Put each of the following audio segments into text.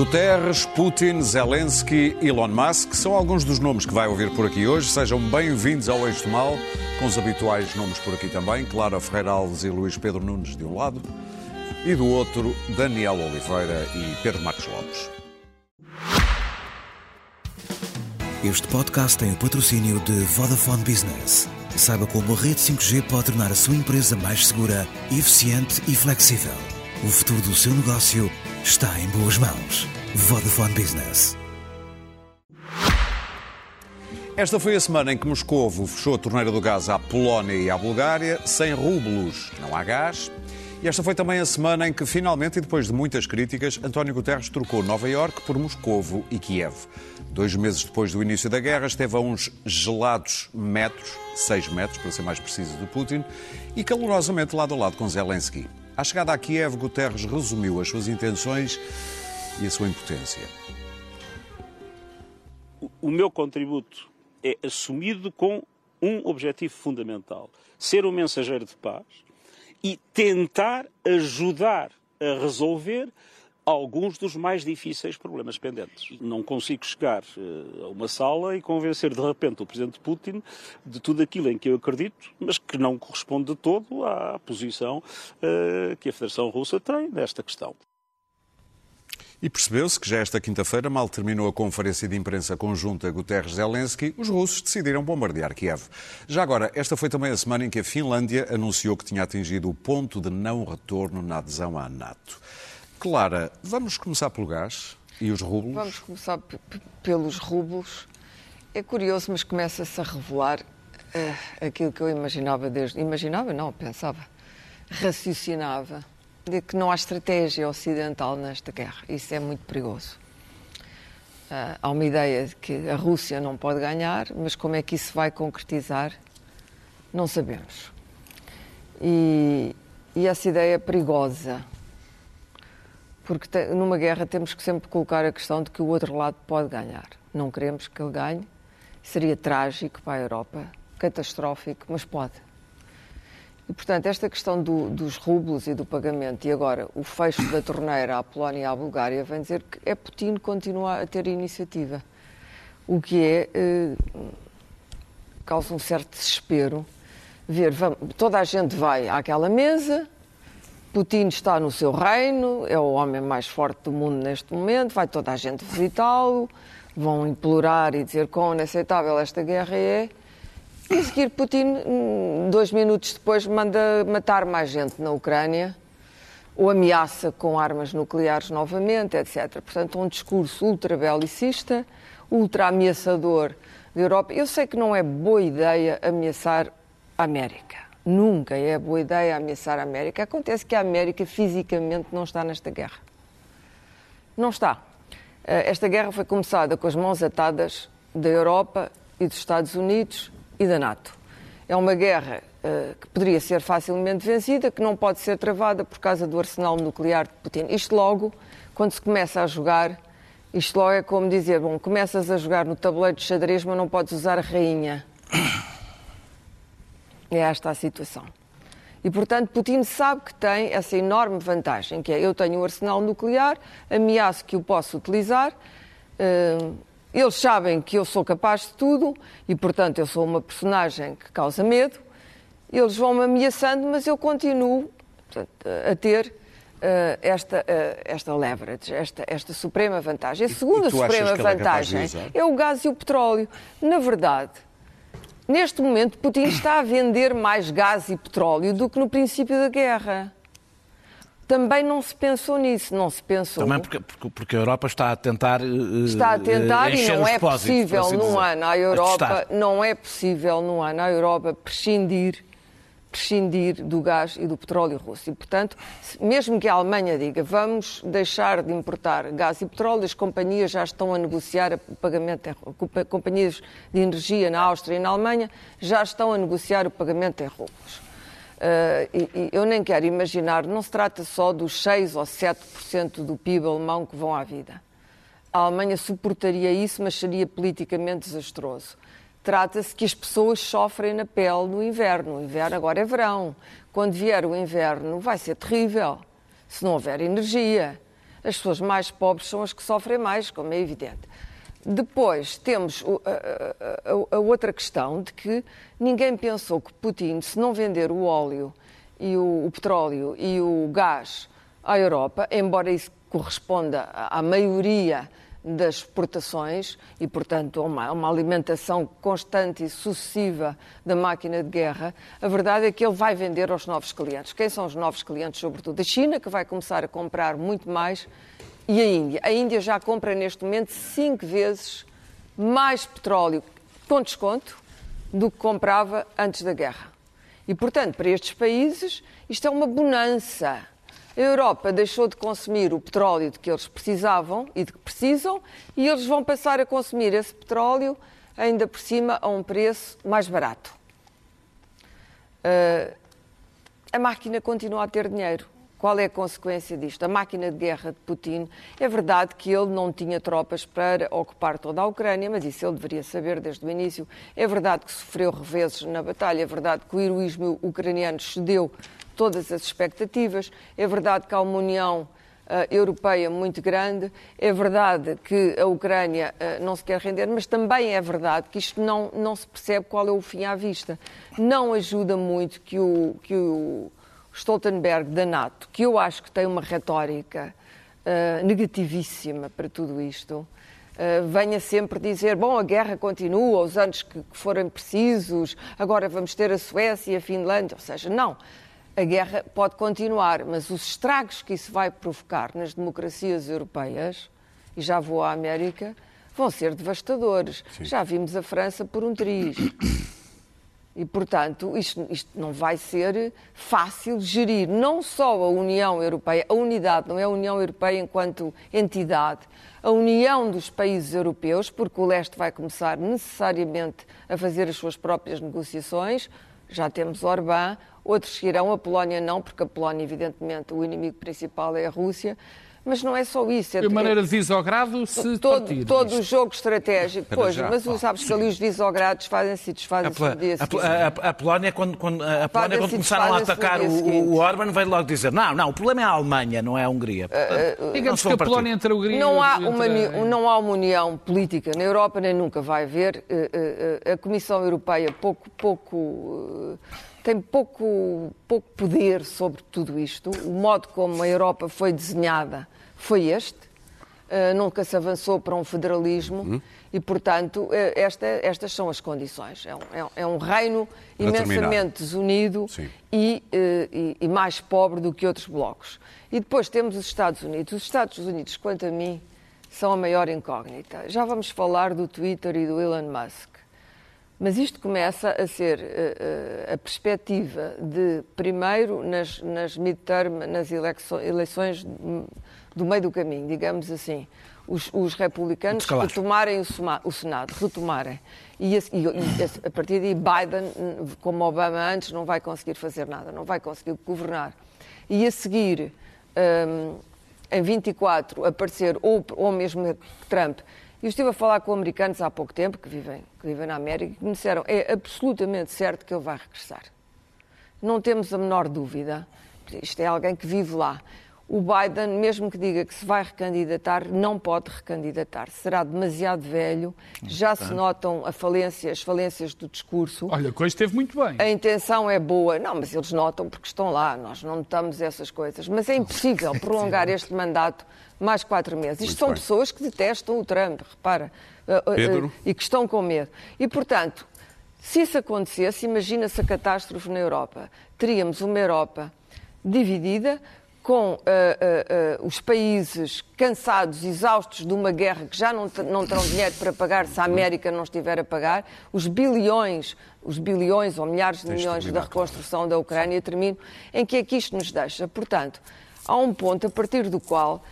Guterres, Putin, Zelensky, Elon Musk são alguns dos nomes que vai ouvir por aqui hoje. Sejam bem-vindos ao Eixo do Mal, com os habituais nomes por aqui também. Clara Ferreira Alves e Luís Pedro Nunes de um lado e do outro Daniel Oliveira e Pedro Marcos Lopes. Este podcast tem o patrocínio de Vodafone Business. Saiba como a rede 5G pode tornar a sua empresa mais segura, eficiente e flexível. O futuro do seu negócio está em boas mãos. Vodafone Business. Esta foi a semana em que Moscovo fechou a torneira do gás à Polónia e à Bulgária. Sem rublos não há gás. E esta foi também a semana em que, finalmente, e depois de muitas críticas, António Guterres trocou Nova Iorque por Moscovo e Kiev. Dois meses depois do início da guerra, esteve a uns gelados metros, seis metros para ser mais preciso, de Putin, e calorosamente lado a lado com Zelensky. À chegada a Kiev, Guterres resumiu as suas intenções e a sua impotência. O meu contributo é assumido com um objetivo fundamental: ser um mensageiro de paz e tentar ajudar a resolver alguns dos mais difíceis problemas pendentes. Não consigo chegar uh, a uma sala e convencer de repente o Presidente Putin de tudo aquilo em que eu acredito, mas que não corresponde de todo à posição uh, que a Federação Russa tem nesta questão. E percebeu-se que já esta quinta-feira, mal terminou a conferência de imprensa conjunta Guterres-Zelensky, os russos decidiram bombardear Kiev. Já agora, esta foi também a semana em que a Finlândia anunciou que tinha atingido o ponto de não retorno na adesão à NATO. Clara, vamos começar pelo gás e os rublos? Vamos começar pelos rublos. É curioso, mas começa-se a revelar uh, aquilo que eu imaginava desde. Imaginava, não, pensava. Raciocinava de que não há estratégia ocidental nesta guerra. Isso é muito perigoso. Uh, há uma ideia de que a Rússia não pode ganhar, mas como é que isso vai concretizar, não sabemos. E, e essa ideia é perigosa, porque te, numa guerra temos que sempre colocar a questão de que o outro lado pode ganhar. Não queremos que ele ganhe, seria trágico para a Europa, catastrófico, mas pode. E, portanto, esta questão do, dos rublos e do pagamento e agora o fecho da torneira à Polónia e à Bulgária vem dizer que é Putin continuar a ter iniciativa. O que é. Eh, causa um certo desespero. Ver, vamos, toda a gente vai àquela mesa, Putin está no seu reino, é o homem mais forte do mundo neste momento, vai toda a gente visitá-lo, vão implorar e dizer quão inaceitável esta guerra é. E a seguir, Putin, dois minutos depois, manda matar mais gente na Ucrânia, ou ameaça com armas nucleares novamente, etc. Portanto, um discurso ultra-belicista, ultra-ameaçador da Europa. Eu sei que não é boa ideia ameaçar a América. Nunca é boa ideia ameaçar a América. Acontece que a América fisicamente não está nesta guerra. Não está. Eh, esta guerra foi começada com as mãos atadas da Europa e dos Estados Unidos e da NATO. É uma guerra uh, que poderia ser facilmente vencida, que não pode ser travada por causa do arsenal nuclear de Putin. Isto logo, quando se começa a jogar, isto logo é como dizer, bom, começas a jogar no tabuleiro de xadrez, mas não podes usar a rainha. É esta a situação. E, portanto, Putin sabe que tem essa enorme vantagem, que é eu tenho um arsenal nuclear, ameaço que o posso utilizar, uh, eles sabem que eu sou capaz de tudo e, portanto, eu sou uma personagem que causa medo. Eles vão-me ameaçando, mas eu continuo portanto, a ter uh, esta, uh, esta leverage, esta, esta suprema vantagem. A segunda suprema é vantagem é o gás e o petróleo. Na verdade, neste momento, Putin está a vender mais gás e petróleo do que no princípio da guerra. Também não se pensou nisso, não se pensou. Também porque, porque, a Europa está a tentar uh, Está a tentar uh, e não é possível assim num ano à Europa, não é possível num ano à Europa prescindir prescindir do gás e do petróleo russo. E, portanto, mesmo que a Alemanha diga vamos deixar de importar gás e petróleo, as companhias já estão a negociar o pagamento em companhias de energia na Áustria e na Alemanha já estão a negociar o pagamento em rublos. Uh, e, e eu nem quero imaginar, não se trata só dos 6 ou 7% do PIB alemão que vão à vida. A Alemanha suportaria isso, mas seria politicamente desastroso. Trata-se que as pessoas sofrem na pele no inverno. O inverno agora é verão. Quando vier o inverno vai ser terrível, se não houver energia. As pessoas mais pobres são as que sofrem mais, como é evidente. Depois temos a, outra questão de que ninguém pensou que Putin, se não vender o óleo e o, o petróleo e o gás à Europa, embora isso corresponda à maioria das exportações e, portanto, uma, uma, alimentação constante e sucessiva da máquina de guerra, a verdade é que ele vai vender aos novos clientes. Quem são os novos clientes? Sobretudo a China, que vai começar a comprar muito mais, e a Índia. A Índia já compra neste momento cinco vezes mais petróleo com desconto do que comprava antes da guerra. E, portanto, para estes países, isto é uma bonança. A Europa deixou de consumir o petróleo de que eles precisavam e de que precisam, e eles vão passar a consumir esse petróleo ainda por cima a um preço mais barato. Uh, a máquina continua a ter dinheiro. Qual é a consequência disto? A máquina de guerra de Putin, é verdade que ele não tinha tropas para ocupar toda a Ucrânia, mas isso ele deveria saber desde o início. É verdade que sofreu reveses na batalha, é verdade que o heroísmo ucraniano cedeu todas as expectativas, é verdade que há uma união Uh, europeia muito grande. É verdade que a Ucrânia uh, não se quer render, mas também é verdade que isto não, não se percebe qual é o fim à vista. Não ajuda muito que o, que o Stoltenberg da NATO, que eu acho que tem uma retórica uh, negativíssima para tudo isto, uh, venha sempre dizer: bom, a guerra continua, os anos que, que forem precisos, agora vamos ter a Suécia e a Finlândia. Ou seja, não. A guerra pode continuar, mas os estragos que isso vai provocar nas democracias europeias, e já vou à América, vão ser devastadores. Sim. Já vimos a França por um triz. E, portanto, isto, isto, não vai ser fácil gerir não só a União Europeia, a unidade, não é a União Europeia enquanto entidade, a união dos países europeus, porque o leste vai começar necessariamente a fazer as suas próprias negociações. Já temos Orbán, outros seguirão, a Polónia não, porque a Polónia, evidentemente, o inimigo principal é a Rússia. Mas não é só isso. É, de maneira de visogrado se todo, partir. Todo o jogo estratégico. Para pois, já, mas pá. sabes que ali os visogrados fazem-se e desfazem-se no dia seguinte. A, a, a, Polónia, quando, quando, a Polónia, quando começaram a atacar o, o Orban, veio logo dizer não, não, o problema é a Alemanha, não é a Hungria. Portanto, uh, digamos que a Polónia entre a Hungria não há, uma, não há uma união política na Europa, nem nunca vai haver. Uh, uh, a Comissão Europeia pouco, pouco tem pouco, pouco poder sobre tudo isto. O modo como a Europa foi desenhada foi este. Uh, nunca se avançou para um federalismo uhum. e, portanto, uh, esta, estas são as condições. É um, é um é reino imensamente desunido e, uh, e, e, mais pobre do que outros blocos. E depois temos os Estados Unidos. Os Estados Unidos, quanto a mim, são a maior incógnita. Já vamos falar do Twitter e do Elon Musk. Mas isto começa a ser uh, uh, a perspectiva de, primeiro, nas, nas midterm, nas eleições do meio do caminho, digamos assim, os, os republicanos retomarem o, o, Senado, retomarem. E, e, e, a partir daí Biden, como Obama antes, não vai conseguir fazer nada, não vai conseguir governar. E a seguir, um, em 24, aparecer, ou, ou mesmo Trump, eu estive a falar com americanos há pouco tempo, que vivem, que vivem na América, que me disseram é absolutamente certo que ele vai regressar. Não temos a menor dúvida. Isto é alguém que vive lá. O Biden, mesmo que diga que se vai recandidatar, não pode recandidatar. Será demasiado velho. Já se notam a falência, as falências do discurso. Olha, a coisa esteve muito bem. A intenção é boa. Não, mas eles notam porque estão lá. Nós não notamos essas coisas. Mas é impossível prolongar este mandato mais quatro meses. Isto Muito são bem. pessoas que detestam o Trump, repara, eh, eh, Pedro. e que estão com medo. E, portanto, se isso acontecesse, imagina-se a catástrofe na Europa. Teríamos uma Europa dividida, com uh, uh, uh, os países cansados, exaustos de uma guerra que já não, não terão dinheiro para pagar se a América não estiver a pagar, os bilhões, os bilhões ou milhares de milhões da reconstrução da Ucrânia, termino, em que é que isto nos deixa? Portanto, há um ponto a partir do qual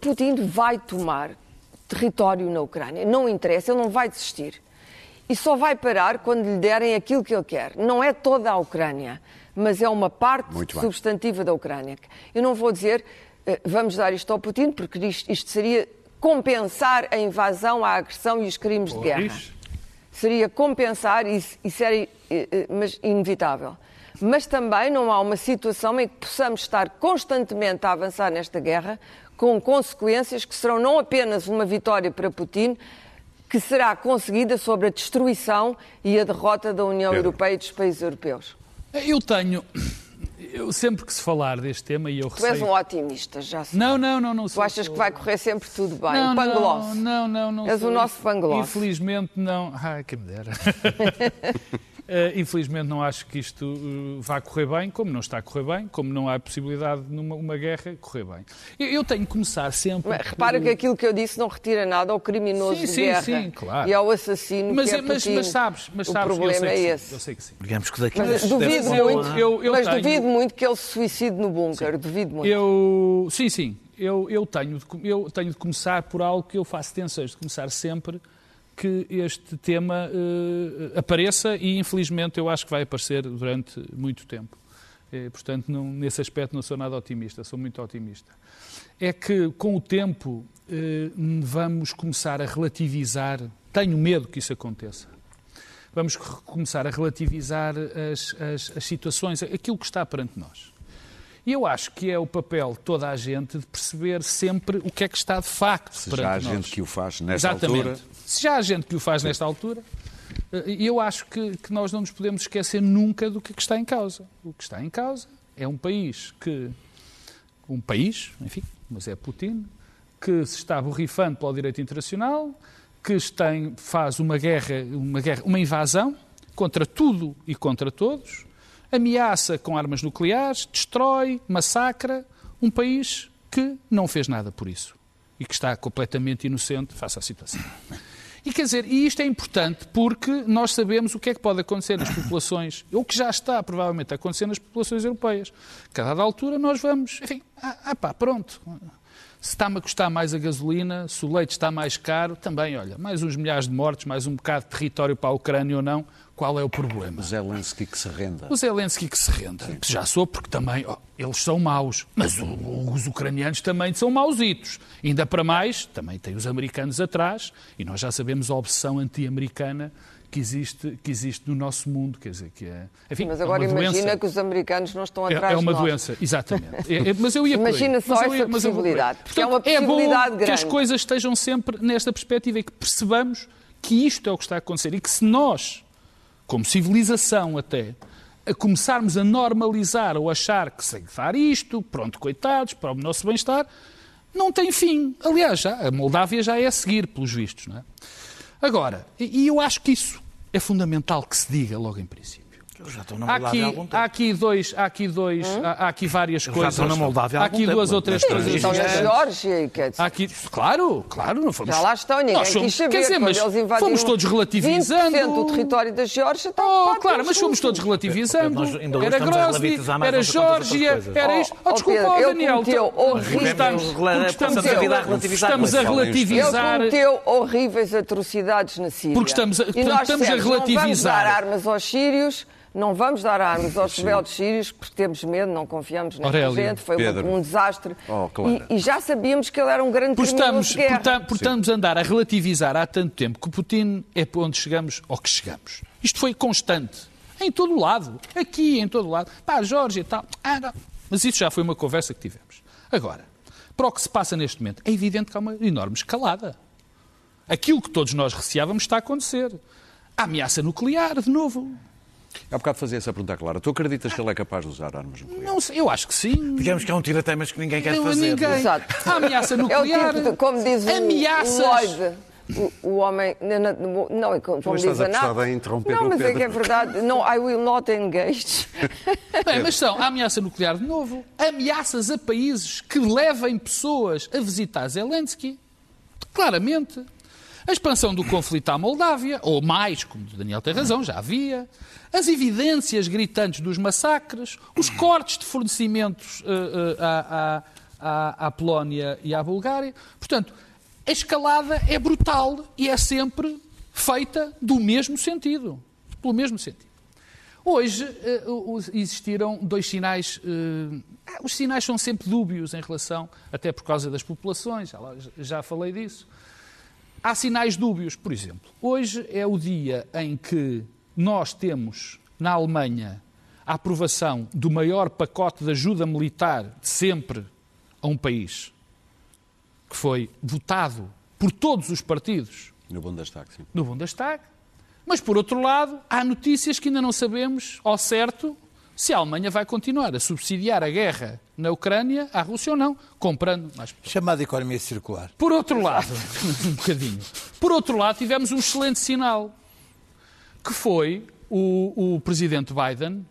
Putin vai tomar território na Ucrânia. Não interessa, ele não vai desistir. E só vai parar quando lhe derem aquilo que ele quer. Não é toda a Ucrânia, mas é uma parte substantiva da Ucrânia. Eu não vou dizer eh, vamos dar isto ao Putin, porque isto, isto seria compensar a invasão, a agressão e os crimes de guerra. Seria compensar, isso, isso era eh, eh, mas inevitável. mas também não há uma situação em que possamos estar constantemente a avançar nesta guerra com consequências que serão não apenas uma vitória para Putin, que será conseguida sobre a destruição e a derrota da União Pedro. Europeia e dos países europeus. Eu tenho. Eu, sempre que se falar deste tema, e eu Tu és um otimista, já sei. Não, não, não. não tu achas que vai correr sempre tudo bem? Não, Pangloss. Não, não, não. És o nosso Pangloss. Infelizmente não. Ai, quem me dera. Uh, infelizmente não acho que isto uh, vá correr bem, como não está a correr bem, como não há possibilidade numa uma guerra correr bem. Eu, eu, tenho que começar sempre. Mas, repara que aquilo que eu disse não retira nada ao criminoso sim, de sim, guerra sim, claro. e ao assassino mas, que é mas, mas sabes, mas sabes, o problema é esse. Eu sei que sim. Digamos que daqui mas duvido muito, eu, eu mas tenho... duvido muito que ele se suicide no bunker, duvido muito. Eu, sim, sim. Eu, eu, tenho de, eu tenho de começar por algo que eu faço tensões, de começar sempre que este tema uh, apareça e, infelizmente, eu acho que vai aparecer durante muito tempo. E, portanto, não, nesse aspecto não sou nada otimista, sou muito otimista. É que, com o tempo, uh, vamos começar a relativizar, tenho medo que isso aconteça, vamos começar a relativizar as, as, as situações, aquilo que está perante nós. E eu acho que é o papel de toda a gente de perceber sempre o que é que está de facto Se já há gente que o faz nesta Exatamente. altura. Se já há gente que o faz nesta altura, eh, eu acho que, que nós não nos podemos esquecer nunca do que, que está em causa. O que está em causa é um país que. Um país, enfim, mas é Putin, que se está borrifando pelo direito internacional, que tem, faz uma guerra, uma guerra, uma invasão contra tudo e contra todos, ameaça com armas nucleares, destrói, massacra um país que não fez nada por isso e que está completamente inocente face à situação. E quer dizer, e isto é importante porque nós sabemos o que é que pode acontecer nas populações, ou que já está provavelmente a acontecer nas populações europeias. Cada altura nós vamos, enfim, ah, ah pá, pronto. Se está-me a custar mais a gasolina, se o leite está mais caro, também, olha, mais uns milhares de mortes, mais um bocado de território para a Ucrânia ou não, qual é o problema? O Zelensky que se renda. O Zelensky que se renda. Sim. Já sou, porque também oh, eles são maus. Mas o, os ucranianos também são mausitos. Ainda para mais, também tem os americanos atrás, e nós já sabemos a obsessão anti-americana que existe, que existe no nosso mundo, quer dizer, que é... Enfim, mas agora é imagina doença. que os americanos não estão atrás É, é uma de doença, exatamente. É, é, mas eu ia Imagina só essa ia, possibilidade, porque é uma possibilidade é bom grande. que as coisas estejam sempre nesta perspectiva e que percebamos que isto é o que está a acontecer e que se nós, como civilização até, a começarmos a normalizar ou achar que sei dar isto, pronto, coitados, para o nosso bem-estar, não tem fim. Aliás, já, a Moldávia já é a seguir, pelos vistos. Não é? Agora, e eu acho que isso é fundamental que se diga logo em princípio. Já estão na Moldávia há, aqui, há aqui dois, há aqui dois, hum? há, aqui várias Eles coisas. Já estão na Moldávia há, há aqui tempo. duas ou três Sim, coisas. Estão na Geórgia, quer dizer. Aqui, claro, claro, não fomos. Já lá estão, ninguém nós somos, saber, quer dizer, mas fomos todos relativizando. 20% do território da Geórgia está Oh, claro, mas fomos todos relativizando. Era Grozny, era Geórgia, era isto. Oh, desculpa, oh, Daniel. Estamos a relativizar. Ele cometeu horríveis atrocidades na Síria. Porque estamos a relativizar. Não vamos dar armas aos sírios não vamos dar armas aos rebeldes sírios porque temos medo, não confiamos Aurélio, gente, foi um, um, desastre. Oh, claro. e, e, já sabíamos que ele era um grande por estamos, de guerra. Por, estamos a andar a relativizar há tanto tempo que Putin é para onde chegamos ou que chegamos. Isto foi constante. Em todo o lado. Aqui, em todo o lado. Pá, Jorge e tal. Ah, não. Mas isso já foi uma conversa que tivemos. Agora, para o que se passa neste momento, é evidente que há uma enorme escalada. Aquilo que todos nós receávamos está a acontecer. A ameaça nuclear, de novo. Há bocado fazia essa pergunta clara. Tu acreditas que ele é capaz de usar armas nucleares? Não sei, eu acho que sim. Digamos que é um tira-temas que ninguém quer não, fazer. Ninguém. Exato. A ameaça nuclear. É o tipo, como diz o, Ameaças. Lloyd, o, o, homem. Não, não como tu diz a Nath. A interromper não, mas é que é verdade. Não, I will not engage. Bem, mas são a ameaça nuclear de novo. Ameaças a países que levem pessoas a visitar Zelensky. Claramente. A expansão do conflito à Moldávia, ou mais, como o Daniel tem razão, já havia. As evidências gritantes dos massacres, os cortes de fornecimentos uh, uh, à, à, à Polónia e à Bulgária. Portanto, a escalada é brutal e é sempre feita do mesmo sentido. Pelo mesmo sentido. Hoje uh, existiram dois sinais. Uh, os sinais são sempre dúbios em relação, até por causa das populações, já falei disso. Há sinais dúbios, por exemplo. Hoje é o dia em que nós temos na Alemanha a aprovação do maior pacote de ajuda militar de sempre a um país, que foi votado por todos os partidos. No Bundestag, sim. No Bundestag. Mas, por outro lado, há notícias que ainda não sabemos ao certo se a Alemanha vai continuar a subsidiar a guerra na Ucrânia à Rússia ou não, comprando mais. Chamada economia circular. Por outro lado, um bocadinho. Por outro lado, tivemos um excelente sinal, que foi o, o presidente Biden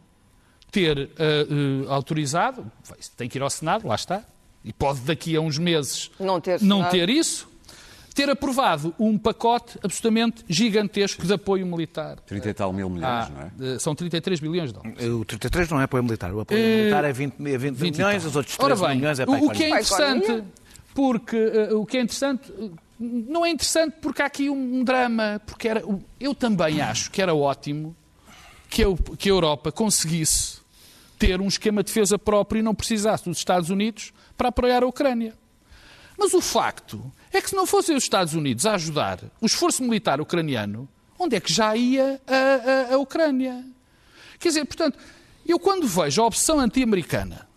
ter uh, uh, autorizado, tem que ir ao Senado, lá está, e pode daqui a uns meses não ter, não ter isso, ter aprovado um pacote absolutamente gigantesco de apoio militar. 30 e tal mil milhões, ah, não é? São 33 bilhões de dólares. O 33 não é apoio militar. O apoio uh, militar é 20, 20, 20 milhões, os outros 13 Ora bem, milhões é para o, o que é interessante, porque uh, o que é interessante não é interessante porque há aqui um, um drama, porque era, eu também acho que era ótimo que, eu, que a Europa conseguisse ter um esquema de defesa próprio e não precisasse dos Estados Unidos para apoiar a Ucrânia. Mas o facto é que se não fossem os Estados Unidos a ajudar o esforço militar ucraniano, onde é que já ia a, a, a Ucrânia? Quer dizer, portanto, eu quando vejo a opção anti-americana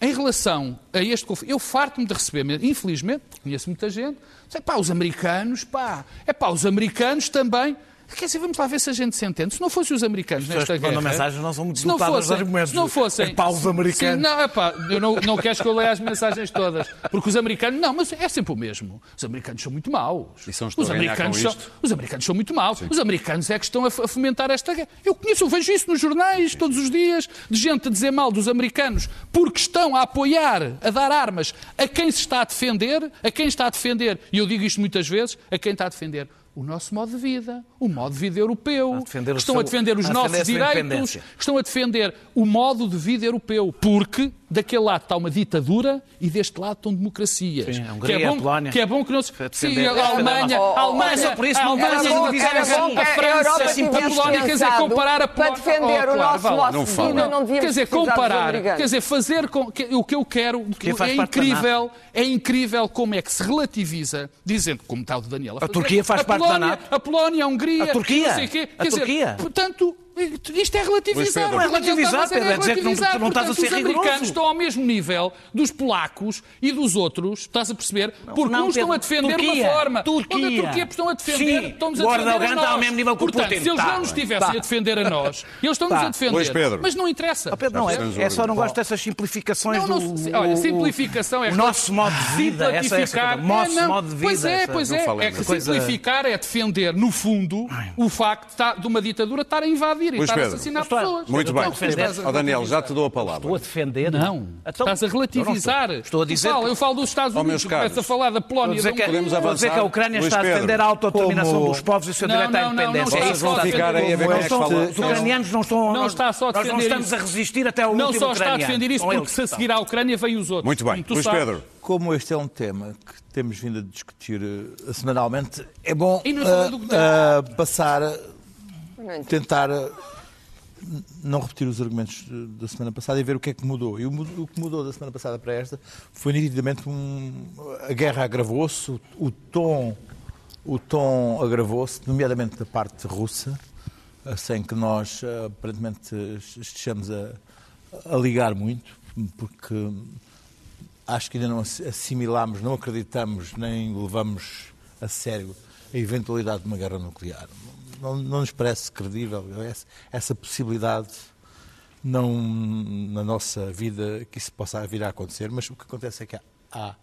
em relação a este conflito, eu farto-me de receber, infelizmente, conheço muita gente, é pá, os americanos, pá, é pá, os americanos também Quer dizer, vamos lá ver se a gente se entende. Se não fossem os americanos nesta guerra... mensagens não são muito se não fossem, argumentos. Se não fossem... É pá, os americanos. Sim, não, é pá, eu não, não queres que eu leia as mensagens todas. Porque os americanos... Não, mas é sempre o mesmo. Os americanos são muito maus. E são os americanos são, Os americanos são muito maus. Sim. Os americanos é que estão a fomentar esta guerra. Eu conheço, eu vejo isso nos jornais Sim. todos os dias, de gente a dizer mal dos americanos porque estão a apoiar, a dar armas a quem se está a defender, a quem está a defender, e eu digo isto muitas vezes, a quem está a defender o nosso modo de vida, o modo de vida europeu, que estão seu, a defender os nossos direitos, que estão a defender o modo de vida europeu, porque daquele lado está uma ditadura e deste lado estão democracias. Sim, a Hungria, que é bom, a Polónia. Que é bom que não se... Sim, a Alemanha, a Alemanha, por isso, a Alemanha, a França, a Polónia, quer dizer, comparar a Polónia... Para defender o nosso de vida, não devíamos Quer dizer, comparar, quer dizer, fazer com... O que eu quero, é incrível, é incrível como é que se relativiza, dizendo, como está o Daniel a Turquia faz parte da NATO. A Polónia, a Hungria, a Turquia, não sei quê. a Turquia. Portanto, isto é relativizar. Não é relativizar, Pedro, é dizer que não, não estás a ser Os americanos estão ao mesmo nível dos polacos e dos outros, estás a perceber? Porque não, uns estão a defender Turquia, uma forma, Turquia. onde a Turquia estão a defender, Sim, estão-nos a defender a nós. está ao mesmo nível que Portanto, Putin. se eles tá, não nos estivessem tá. a defender a nós, eles estão-nos tá. a defender. Pedro. Mas não interessa. Oh, Pedro, não, é, é só não gosto dessas simplificações não, não, do... Olha, simplificação é... O nosso modo de vida, essa, essa, nosso é, modo de vida. Pois é, pois é. É que simplificar é defender, no fundo, o facto de uma ditadura estar a invadir e estar a assassinar pessoas. Muito bem. Oh, Daniel, já te dou a palavra. Estou a defender. Não. Então, estás a relativizar. Estou a dizer. Eu falo dos Estados Unidos, começo a falar da Polónia. Dizer que, podemos avançar. dizer que a Ucrânia está a defender a autodeterminação dos povos e o seu direito à independência. Vocês vão ficar aí a ver como é que fala. Os ucranianos não estão. Não está só a defender Nós não estamos a resistir até ao último Não só está a defender isso, porque se a seguir à Ucrânia vem os outros. Muito bem. Luís Pedro. Como este é um tema que temos vindo a discutir uh, semanalmente, é bom uh, uh, passar, tentar não repetir os argumentos da semana passada e ver o que é que mudou. E o, que mudou da semana passada para esta foi nitidamente um, a guerra agravou-se, o, tom, o tom agravou-se, nomeadamente da parte russa, sem que nós aparentemente estejamos a, a ligar muito, porque acho que ainda não assimilámos, não acreditamos nem levamos a sério a eventualidade de uma guerra nuclear não, não nos parece credível essa, essa possibilidade não na nossa vida que isso possa vir a acontecer, mas o que acontece é que há, há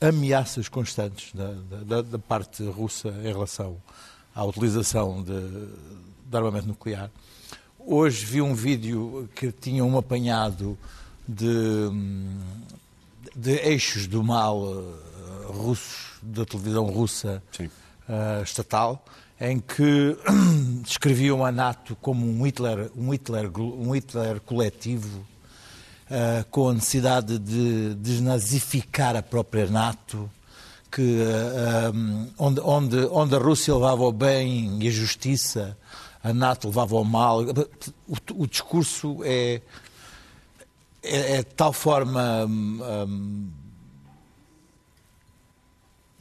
ameaças constantes da, da, da, parte russa em relação à utilização de, de, armamento nuclear. Hoje vi um vídeo que tinha um apanhado de, de eixos do mal uh, russos, da televisão russa uh, estatal, em que descreviam a NATO como um Hitler, um Hitler, um Hitler coletivo, uh, com a necessidade de desnazificar a própria NATO, que, um, onde, onde, onde a Rússia levava o bem e a justiça, a NATO levava o mal. O, o discurso é, é, é, de tal forma. Um,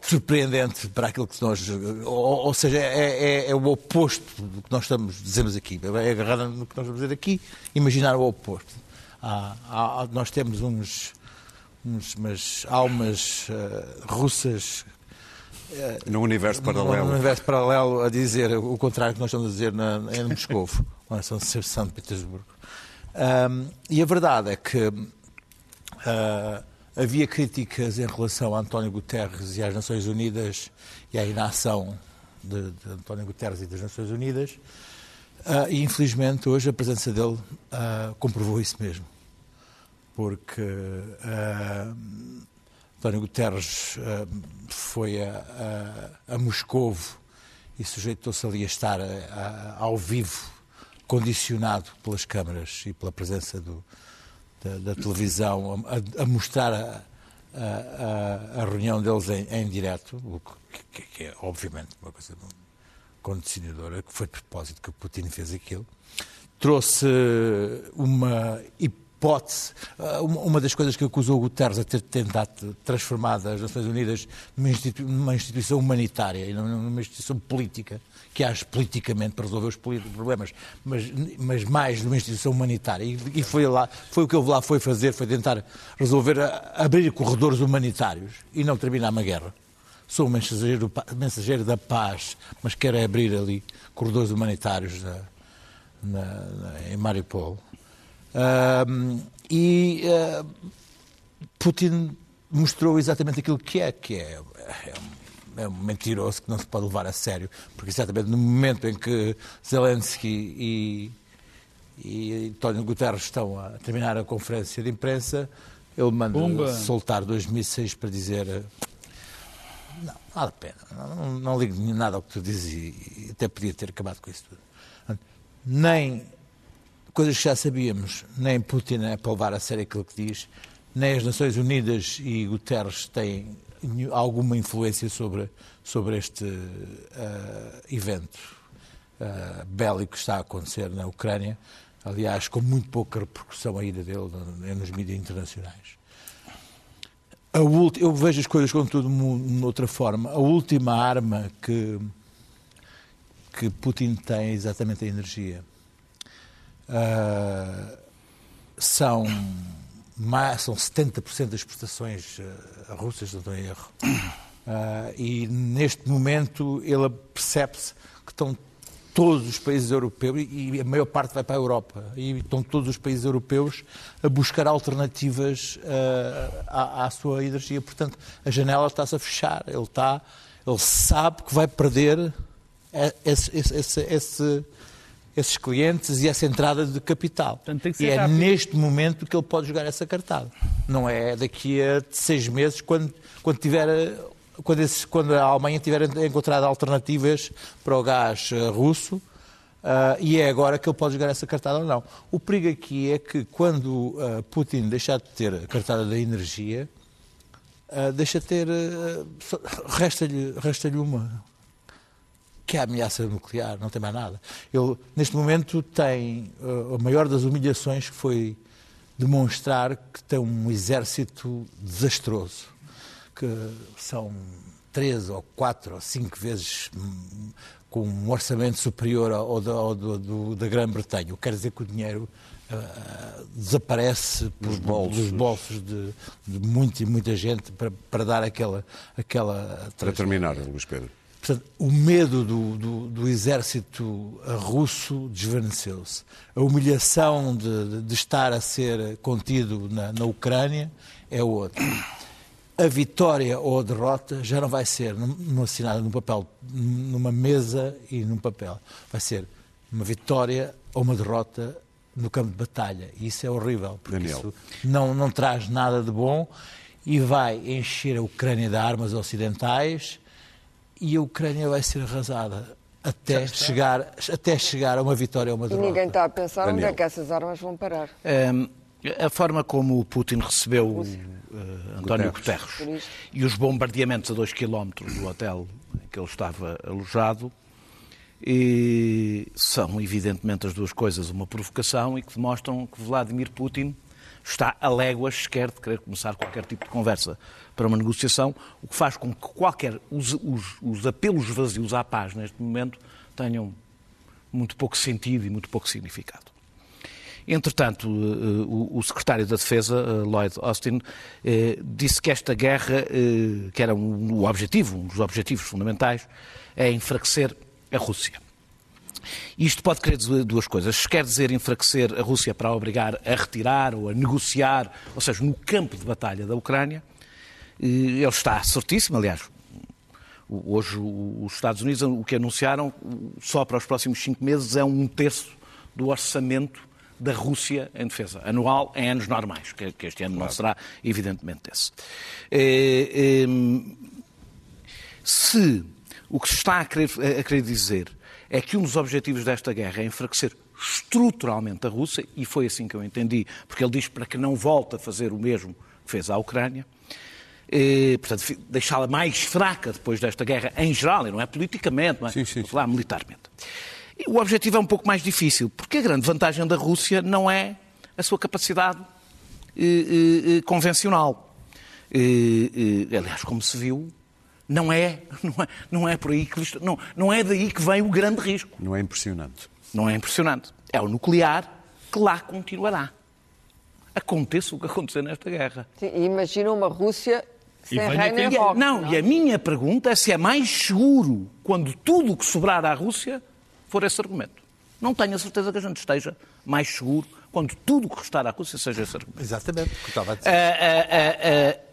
surpreendente para aquilo que nós. Ou, ou seja, é, é, é, o oposto do que nós estamos, dizemos aqui. É agarrar no que nós vamos dizer aqui, imaginar o oposto. Há, há, nós temos uns, uns umas almas uh, russas. Uh, no universo paralelo. No universo paralelo a dizer o contrário que nós estamos a dizer na, em Moscou, ou em São Petersburgo. Um, e a verdade é que. Uh, Havia críticas em relação a António Guterres e às Nações Unidas e à inação de, de António Guterres e das Nações Unidas. Uh, e infelizmente hoje a presença dele uh, comprovou isso mesmo. Porque uh, António Guterres foi a, a, a Moscovo e sujeitou-se ali a estar ao vivo, condicionado pelas câmaras e pela presença do, da, da televisão a, a mostrar a, a, a, reunião deles em, em direto, o que, que, é obviamente uma coisa condicionadora, que foi de propósito que o Putin fez aquilo, trouxe uma hipótese. Ah, uma das coisas que acusou o Guterres a ter tentado transformar as Nações Unidas numa instituição humanitária e numa instituição política que age politicamente para resolver os problemas, mas, mas mais numa instituição humanitária. E, e, foi lá, foi o que ele lá foi fazer, foi tentar resolver, abrir corredores humanitários e não terminar uma guerra. Sou um mensageiro, mensageiro da paz, mas quero abrir ali corredores humanitários na, na, na, em Mariupol. Uh, e uh, Putin mostrou exatamente aquilo que é, que é, é é um mentiroso que não se pode levar a sério, porque exatamente no momento em que Zelensky e, e António Guterres estão a terminar a conferência de imprensa, ele manda soltar dois mísseis para dizer não, vale a pena, não, não ligo nada ao que tu dizes e, e até podia ter acabado com isso tudo. Nem coisas que já sabíamos, nem Putin é para levar a sério aquilo que diz, nem as Nações Unidas e Guterres têm alguma influência sobre, sobre este uh, evento uh, bélico que está a acontecer na Ucrânia, aliás, com muito pouca repercussão a ida dele nos mídias internacionais. eu vejo as coisas contudo de outra forma. A última arma que, que Putin tem é exatamente a energia. Uh, são mais, são 70% das exportações uh, russas, não estou em erro. Uh, e neste momento ele percebe-se que estão todos os países europeus, e a maior parte vai para a Europa, e estão todos os países europeus a buscar alternativas uh, à, à, sua energia. Portanto, a janela está-se a fechar. Ele, está, ele sabe que vai perder esse, esse, esse, esse esses clientes e essa entrada de capital. Portanto, e é rápido. neste momento que ele pode jogar essa cartada. Não é daqui a seis meses, quando, quando tiver. Quando, esse, quando a Alemanha tiver encontrado alternativas para o gás eh, russo, uh, e é agora que ele pode jogar essa cartada ou não. O perigo aqui é que quando uh, Putin deixar de ter a cartada da energia, deixa de ter. resta-lhe resta uma que é a ameaça nuclear, não tem mais nada. Ele, neste momento, tem uh, a maior das humilhações que foi demonstrar que tem um exército desastroso, que são três ou quatro ou cinco vezes hum, com um orçamento superior ao, da, ao do, do, da Grã-Bretanha. Quer dizer que o dinheiro uh, desaparece dos bolsos, dos bolsos de, de muita e muita gente para, para dar aquela, aquela... Para terminar, Luís Pedro. Portanto, o medo do, do, do exército russo desvaneceu-se. A humilhação de, de, estar a ser contido na, na Ucrânia é outra. A vitória ou a derrota já não vai ser assinada num papel, numa mesa e num papel. Vai ser uma vitória ou uma derrota no campo de batalha. E isso é horrível, porque Daniel. isso não, não traz nada de bom e vai encher a Ucrânia de armas ocidentais e a Ucrânia vai ser arrasada até chegar, até chegar a uma vitória ou uma derrota. E ninguém está a pensar Daniel. onde é que essas armas vão parar. Um, a forma como o Putin recebeu uh, António Guterres, Guterres e os bombardeamentos a dois quilómetros do hotel em que ele estava alojado e são evidentemente as duas coisas uma provocação e que demonstram que Vladimir Putin está a léguas sequer de querer começar qualquer tipo de conversa para uma negociação, o que faz com que qualquer os, os, os apelos vazios à paz neste momento tenham muito pouco sentido e muito pouco significado. Entretanto, eh, o secretário da Defesa, eh, Lloyd Austin, eh, disse que esta guerra, que era um objetivo, um dos objetivos fundamentais, é enfraquecer a Rússia. Isto pode querer dizer duas coisas. Se quer dizer enfraquecer a Rússia para a obrigar a retirar ou a negociar, ou seja, no campo de batalha da Ucrânia, ele está certíssimo. Aliás, hoje os Estados Unidos o que anunciaram só para os próximos cinco meses é um terço do orçamento da Rússia em defesa, anual em anos normais, que este ano não será, evidentemente, esse. É, é, se o que se está a querer, a querer dizer é que um dos objetivos desta guerra é enfraquecer estruturalmente a Rússia, e foi assim que eu entendi, porque ele diz para que não volte a fazer o mesmo que fez à Ucrânia, eh, portanto, deixá-la mais fraca depois desta guerra em geral, e não é politicamente, não é? Sim, sim. Lá, militarmente. E o objetivo é um pouco mais difícil, porque a grande vantagem da Rússia não é a sua capacidade eh, eh, convencional. aliás, como se viu, não é, não é, não é por aí que não, não é daí que vem o grande risco. Não é impressionante. Não é impressionante. É o nuclear que lá continuará. Aconteça o que acontecer nesta guerra. Sim, imagina uma Rússia sem rei nem não, não, e a minha pergunta é se é mais seguro quando tudo o que sobrar à Rússia for esse argumento. Não tenho a certeza que a gente esteja mais seguro quando tudo o que restar à Rússia seja esse argumento. Exatamente, o que estava a dizer. Uh, uh, uh,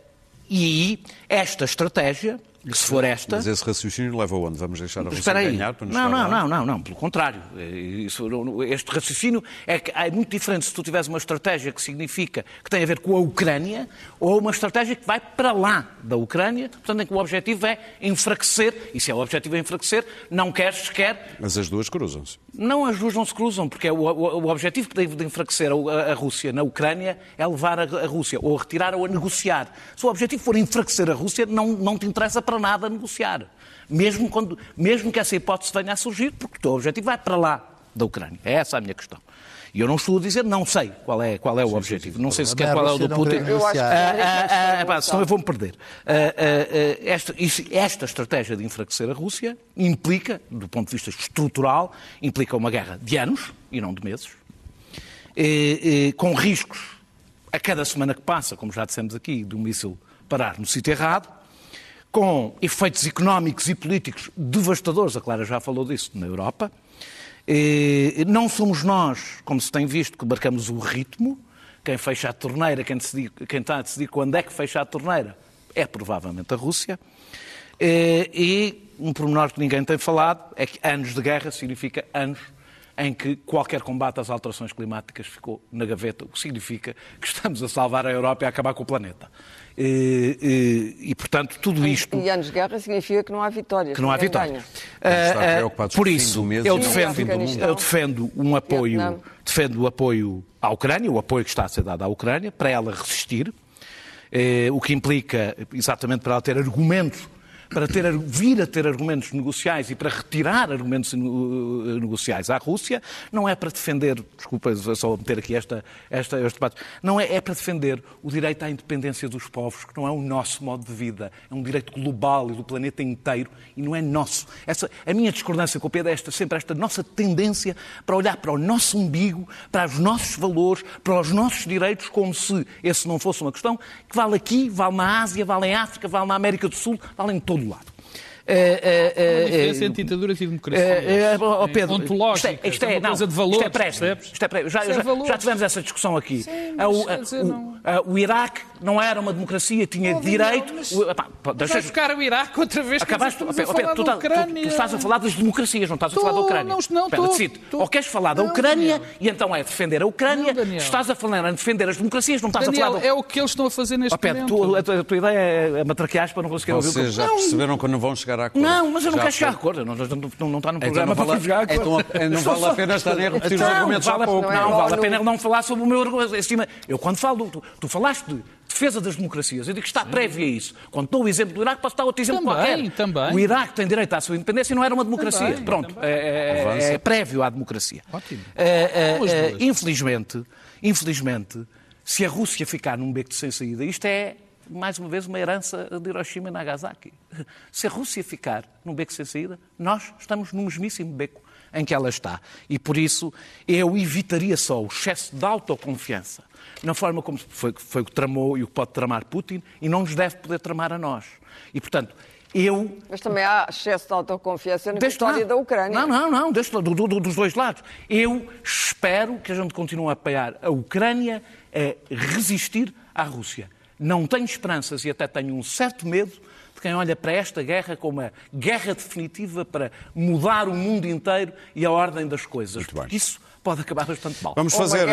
e esta estratégia se for esta. Mas esse raciocínio leva onde? Vamos deixar a Rússia ganhar para nos não, não, não, não, não, pelo contrário. este raciocínio é que é muito diferente se tu tiveres uma estratégia que significa que tem a ver com a Ucrânia ou uma estratégia que vai para lá da Ucrânia, portanto, em que o objetivo é enfraquecer, e se é o objetivo é enfraquecer, não queres sequer. Mas as duas cruzam-se. Não, as duas não se cruzam, porque é o, o, o objetivo de enfraquecer a, a, Rússia na Ucrânia é levar a, a, Rússia ou a retirar ou a negociar. Se o objetivo for enfraquecer a Rússia, não, não te interessa para nada negociar. Mesmo, quando, mesmo que essa hipótese venha a surgir, porque o teu objetivo vai para lá da Ucrânia. É essa a minha questão. E eu não estou a dizer, não sei qual é, qual é o objetivo. Não sei sequer qual é o do Putin. Eu acho que ah, ah, ah, senão eu vou-me perder. esta, esta estratégia de enfraquecer a Rússia implica, do ponto de vista estrutural, implica uma guerra de anos e não de meses, com riscos a cada semana que passa, como já dissemos aqui, do míssil parar no sítio errado, com efeitos económicos e políticos devastadores, a Clara já falou disso, na Europa. Não somos nós, como se tem visto, que marcamos o ritmo. Quem fecha a torneira, quem, quem está a decidir quando é que fecha a torneira, é provavelmente a Rússia. E um pormenor que ninguém tem falado é que anos de guerra significa anos em que qualquer combate às alterações climáticas ficou na gaveta, o que significa que estamos a salvar a Europa e a acabar com o planeta. E, e, e, portanto, tudo isto. E anos de guerra significa que não há vitórias. Que não há vitórias. Uh, por isso, eu defendo, eu defendo um apoio, defendo o apoio à Ucrânia, o apoio que está a ser dado à Ucrânia, para ela resistir, uh, o que implica, exatamente para ela ter argumentos para ter, vir a ter argumentos negociais e para retirar argumentos negociais à Rússia, não é para defender, desculpa só meter aqui esta, esta, este debate, não é, é para defender o direito à independência dos povos, que não é o nosso modo de vida, é um direito global e do planeta inteiro e não é nosso. Essa, a minha discordância com o Pedro é esta, sempre esta nossa tendência para olhar para o nosso umbigo, para os nossos valores, para os nossos direitos, como se esse não fosse uma questão que vale aqui, vale na Ásia, vale em África, vale na América do Sul, vale em todo todo lado. É, diferença entre ditaduras e democracia. É, oh, Pedro, ontológica. Isto é, isto é, é coisa de valores. Isto é prévio. Isto é prévio. Já, já, já, tivemos essa discussão aqui. Sim, mas, o, dizer, o, o, Iraque não era uma democracia, tinha oh, direito. Mas, o, epá, deixa, buscar o Iraque outra vez. Acabaste, tu, tu, tu, tu, estás a falar das democracias, não estás a falar da Ucrânia. Não, não, Ou queres falar da Ucrânia e então é defender a Ucrânia. Estás a falar em defender as democracias, não estás a falar. É o que eles estão a fazer neste momento. A tua ideia é matraquear para não conseguir ouvir o que Vocês já perceberam que não vão chegar à Não, mas eu não quero chegar a acordo. Não, não, não, não está no então programa então para chegar a acordo. Então não vale a pena estar a repetir os argumentos vale, há pouco. Não, vale a pena não falar sobre o meu argumento. Eu quando falo, tu, tu falaste de defesa das democracias. Eu digo que está prévio a isso. Quando dou o exemplo do Iraque, posso dar outro exemplo também, qualquer. Também. O Iraque tem direito à sua independência e não era uma democracia. Também, Pronto, também. É, é, é, prévio à democracia. Ótimo. É, é, infelizmente, infelizmente, se a Rússia ficar num beco sem saída, isto é, mais uma vez, uma herança de Hiroshima e Nagasaki. Se a Rússia ficar num beco sem saída, nós estamos num mesmíssimo beco em que ela está. E por isso eu evitaria só o excesso de autoconfiança na forma como foi, foi o que tramou e o que pode tramar Putin e não nos deve poder tramar a nós. E, portanto, eu... Mas também há excesso de autoconfiança na história da Ucrânia. Não, não, não, deste, do, do, dos dois lados. Eu espero que a gente continue a apoiar a Ucrânia a resistir à Rússia. Não tenho esperanças e até tenho um certo medo de quem olha para esta guerra como uma guerra definitiva para mudar o mundo inteiro e a ordem das coisas. Porque isso pode acabar bastante mal. Vamos fazer.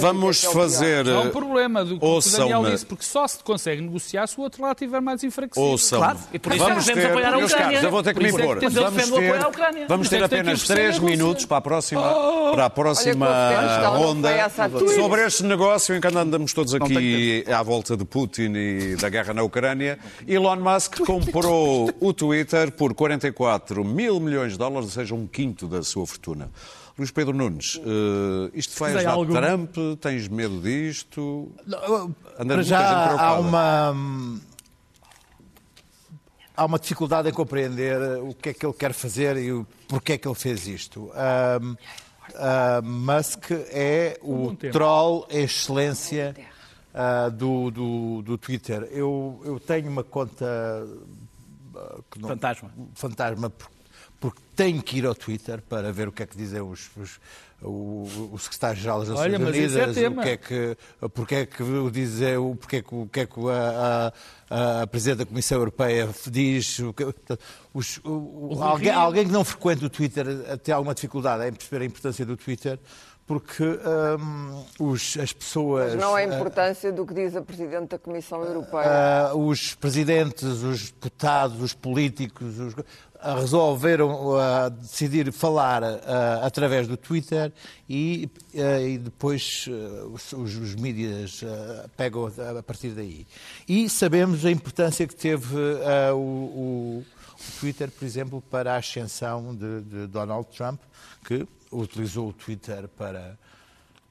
Vamos é fazer. Não é um problema do que o Daniel disse, porque só se consegue negociar se o outro lado estiver mais enfraquecido. Ouçam. Claro, e por isso vamos ter, apoiar a Ucrânia. caros, eu vou ter que me é impor. Vamos ter, vamos ter é apenas três minutos para a próxima, Oh! para a próxima ronda sobre este negócio em que andamos todos aqui à volta de Putin e da guerra na Ucrânia. Elon Musk comprou o Twitter por 44 mil milhões de dólares, ou seja, um quinto da sua fortuna. Luís Pedro Nunes, uh, isto Sei ajudar algo. Trump? Tens medo disto? Anda Para muita já há uma há uma dificuldade em compreender o que é que ele quer fazer e o porquê é que ele fez isto. Ahm, ah, Musk é o troll excelência ah, do, do, do Twitter. Eu, eu tenho uma conta que não- Fantasma. fantasma por- porque tenho que ir ao Twitter para ver o que é que dizem os, os- o, o secretário-geral das Nações Olha, é Unidas, tema. o que é que, porque é que o dizer, o porque é que, o que, é que a, a, a Presidente da Comissão Europeia diz, o que- os- o- alguém, alguém que não frequenta o Twitter eh, tem alguma dificuldade em perceber a importância do Twitter, porque hum, os, as pessoas... Mas não a eh, importância do que diz a Presidente da Comissão Europeia. ah, os presidentes, os deputados, os políticos os- resolveram decidir falar através do Twitter e, e depois os, os, mídias pegam a, partir daí. E sabemos a importância que teve o, o- o Twitter, por exemplo, para a ascensão de, de Donald Trump, que utilizou o Twitter para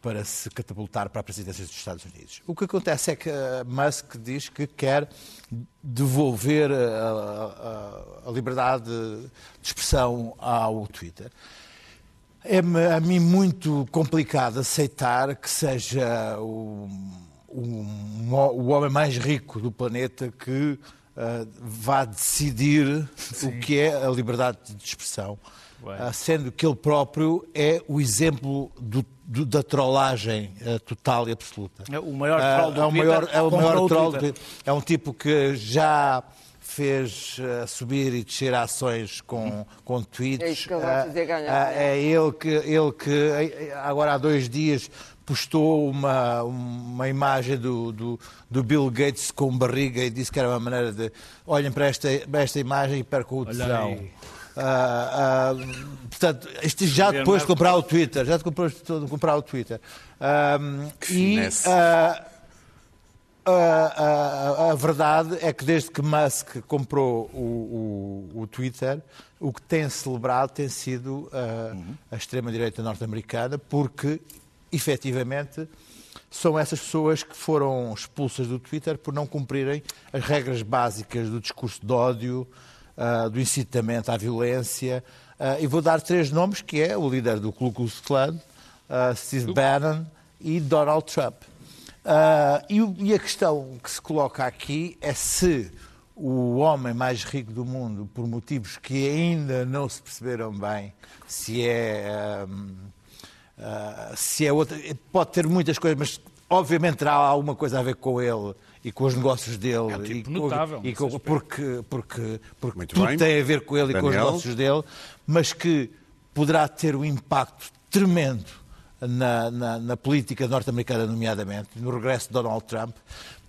para se catapultar para a presidência dos Estados Unidos. O que acontece é que uh, Musk diz que quer devolver a, a- a liberdade de expressão ao Twitter. É-me a mim muito complicado aceitar que seja o, o, o homem mais rico do planeta que uh, vá decidir o que é a liberdade de expressão, uh, sendo que ele próprio é o exemplo do- do- da trollagem uh, total e absoluta. É o maior Ah, troll do é o maior, é o maior troll. Do- É um tipo que já fez ah, subir e descer ações com, com tweets. É isso que ele vai Ah, fazer ganhar, ah, né? é ele que, ele que agora há dois dias postou uma, uma imagem do, do, do Bill Gates com barriga e disse que era uma maneira de olhem para esta, para esta imagem e percam o tesão. Ah, ah, portanto, isto já depois de comprar o Twitter, já depois de comprar o Twitter. Ah, e ah, a, verdade é que desde que Musk comprou o, o- o Twitter, o que tem celebrado tem sido a, a extrema-direita norte-americana, porque, efetivamente, são essas pessoas que foram expulsas do Twitter por não cumprirem as regras básicas do discurso de ódio, ah, do incitamento à violência. Ah, e vou dar três nomes, que é o líder do Ku Klux Klan, ah, Steve Bannon e Donald Trump. E, e a questão que se coloca aqui é se o homem mais rico do mundo, por motivos que ainda não se perceberam bem, se é, ahm, ah, se é outra. Pode ter muitas coisas, mas obviamente terá alguma coisa a ver com ele e com os negócios dele. É um tipo e com- notável e nesse com- porque, porque, porque Muito tudo bem. tem a ver com ele e com os Daniel? negócios dele, mas que poderá ter um impacto tremendo na, na- na política norte-americana, nomeadamente, no regresso de Donald Trump,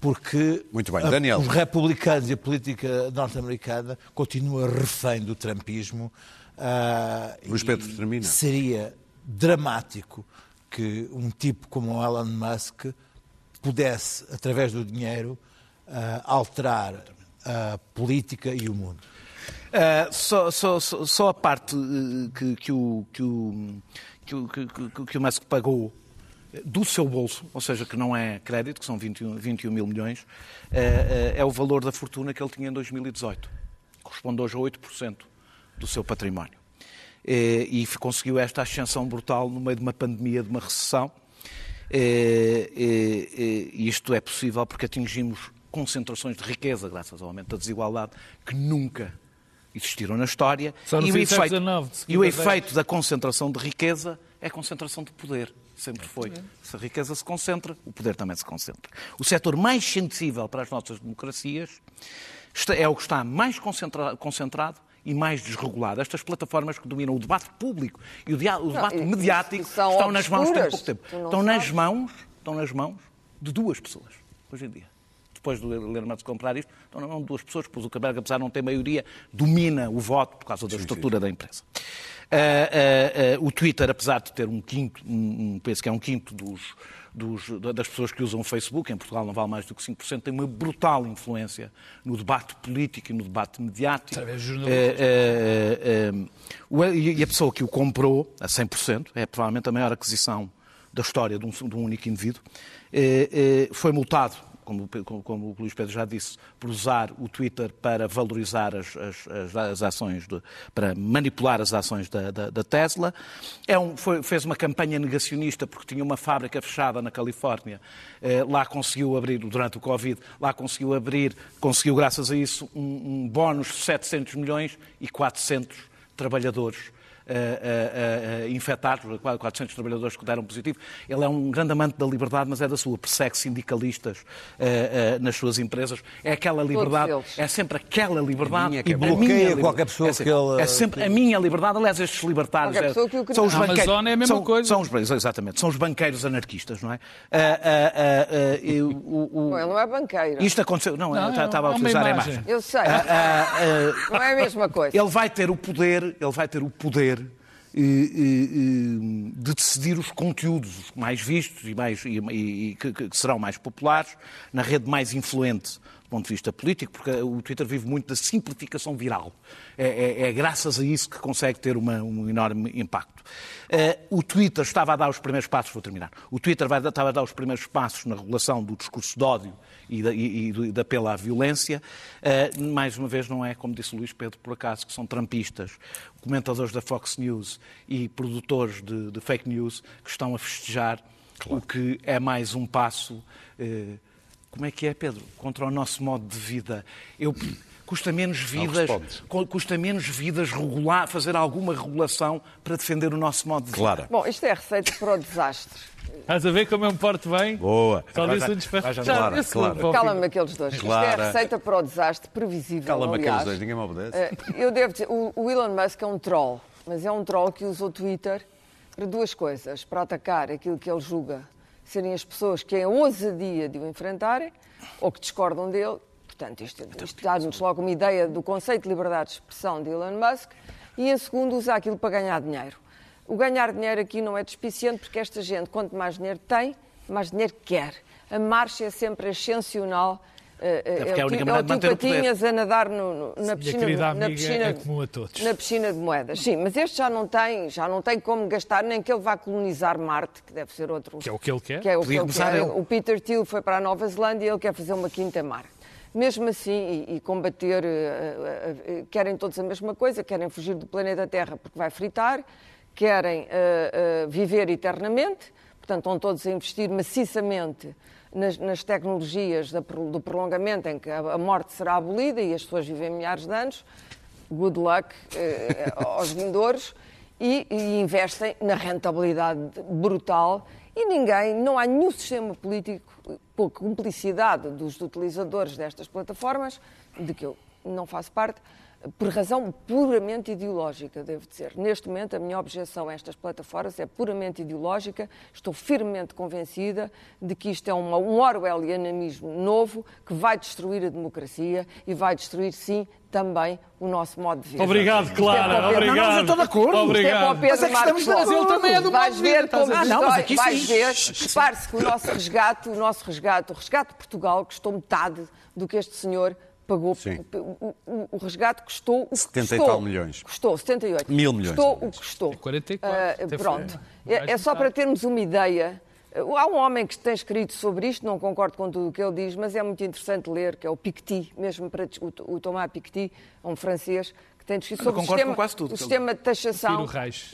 porque Muito bem. a- Daniel. os republicanos e a política norte-americana continuam refém do trumpismo. ah, Luís e Pedro, termina. Seria dramático que um tipo como o Elon Musk pudesse, através do dinheiro, ah, alterar a política e o mundo. Uh, só, só- só- a parte uh, que, que o, que, o, que, que, o Musk pagou do seu bolso, ou seja, que não é crédito, que são 21, 21 mil milhões, é o valor da fortuna que ele tinha em 2018. Corresponde hoje a 8% do seu património. E conseguiu esta ascensão brutal no meio de uma pandemia, de uma recessão. E isto é possível porque atingimos concentrações de riqueza, graças ao aumento da desigualdade, que nunca existiram na história. e o, efeito, 19, e o efeito da concentração de riqueza é a concentração de poder. Sempre foi. Se a riqueza se concentra, o poder também se concentra. O setor mais sensível para as nossas democracias é o que está mais concentrado e mais desregulado. Estas plataformas que dominam o debate público e o, debate não, mediático estão nas mãos de pouco tempo. Estão nas mãos, estão nas mãos de duas pessoas hoje em dia depois do Lermans comprar isto, estão na mão de duas pessoas, pois o Zuckerberg, apesar de não ter maioria, domina o voto por causa da sim, estrutura sim. da empresa. Uh, uh, uh, o Twitter, apesar de ter um quinto, um, penso que é um quinto dos, dos, das pessoas que usam o Facebook, em Portugal não vale mais do que 5%, tem uma brutal influência no debate político e no debate mediático. e a pessoa que o comprou a 100%, é provavelmente a maior aquisição da história de um, de um único indivíduo, foi multado como, como, o Luís Pedro já disse, por usar o Twitter para valorizar as, as, as ações, de, para manipular as ações da, da, da Tesla. É um, foi, fez uma campanha negacionista porque tinha uma fábrica fechada na Califórnia. Eh, lá conseguiu abrir, durante o Covid, lá conseguiu abrir, conseguiu, graças a isso, um, um bónus de 700 milhões e 400 trabalhadores uh, uh, infectados, 400 trabalhadores que deram positivo. Ele é um grande amante da liberdade, mas é da sua, persegue sindicalistas nas suas empresas. É aquela liberdade, é sempre aquela liberdade e bloqueia qualquer pessoa é, que ele... É sempre a minha liberdade, aliás, estes libertários... É, são os banqueiros, é a mesma são, coisa. São os, exatamente, são os banqueiros anarquistas, não é? Uh, ele não é banqueiro. Isto aconteceu... Não, não eu estava a utilizar a imagem. Eu sei. não é a mesma coisa. Ele vai ter o poder, ele vai ter o poder de decidir os conteúdos mais vistos e, mais, e, e que, que, serão mais populares na rede mais influente ponto de vista político, porque o Twitter vive muito da simplificação viral. É, é, é graças a isso que consegue ter uma, um enorme impacto. Uh, o Twitter estava a dar os primeiros passos, vou terminar. O Twitter vai, estava a dar os primeiros passos na regulação do discurso de ódio e da, e, e da apelo à violência. Uh, mais uma vez, não é, como disse o Luís Pedro, por acaso, que são trampistas, comentadores da Fox News e produtores de, de fake news que estão a festejar claro. o que é mais um passo. Uh, como é que é, Pedro? Contra o nosso modo de vida. Eu custa menos vidas, custa menos vidas regular, fazer alguma regulação para defender o nosso modo de vida. Claro. Bom, isto é receita para o desastre. Estás a ver como eu me porto bem? Boa. Só disse um desfecho. Claro, claro. Cala-me aqueles dois. Clara. Isto é receita para o desastre previsível. Cala-me aqueles dois, ninguém me obedece. Eh, eu devo dizer, o Elon Musk é um troll, mas é um troll que usou o Twitter para duas coisas. Para atacar aquilo que ele julga serem as pessoas que têm a ousadia de o enfrentarem ou que discordam dele Portanto, isto, isto dá-nos logo uma ideia do conceito de liberdade de expressão de Elon Musk. E, em segundo, usar aquilo para ganhar dinheiro. O ganhar dinheiro aqui não é despiciente, porque esta gente, quanto mais dinheiro tem, mais dinheiro quer. A marcha é sempre ascensional. É, é, é, o, tipo, é o tipo patinhas a nadar no, no, na piscina, na piscina, é comum a todos. na piscina de moedas. Sim, mas este já não tem, já não tem como gastar, nem que ele vá colonizar Marte, que deve ser outro. Que é o que ele quer. Que é o, que ele quer. o Peter Thiel foi para a Nova Zelândia e ele quer fazer uma quinta Marte mesmo assim, e, e combater, uh, uh, uh, querem todos a mesma coisa, querem fugir do planeta Terra porque vai fritar, querem viver eternamente, portanto, estão todos a investir maciçamente nas, nas tecnologias da, do prolongamento, em que a, a, morte será abolida e as pessoas vivem milhares de anos. Good luck aos vindores. E, e investem na rentabilidade brutal e ninguém, não há nenhum sistema político com cumplicidade dos utilizadores destas plataformas, de que eu não faço parte, por razão puramente ideológica, devo dizer. Neste momento, a minha objeção a estas plataformas é puramente ideológica. Estou firmemente convencida de que isto é uma, um orwellianismo novo que vai destruir a democracia e vai destruir, sim, também o nosso modo de vida. Obrigado, Clara. É obrigado. Não, não, estou de acordo. Obrigado. Isto é mas é que estamos mas ele também é do Vais ver como ah, não, mas aqui vais ver, repare-se que o nosso resgate, o nosso resgate, o resgate de Portugal custou metade do que este senhor pagou. O, o, o, resgate custou o que 70 custou. e tal milhões. Custou 78. Mil milhões. Custou o que custou. 44. Uh, pronto. É, é, só para termos uma ideia Há um homem que tem escrito sobre isto, não concordo com tudo o que ele diz, mas é muito interessante ler, que é o Piketty, mesmo para o, o Thomas Piketty, um francês, que tem escrito sobre o sistema, o sistema de taxação.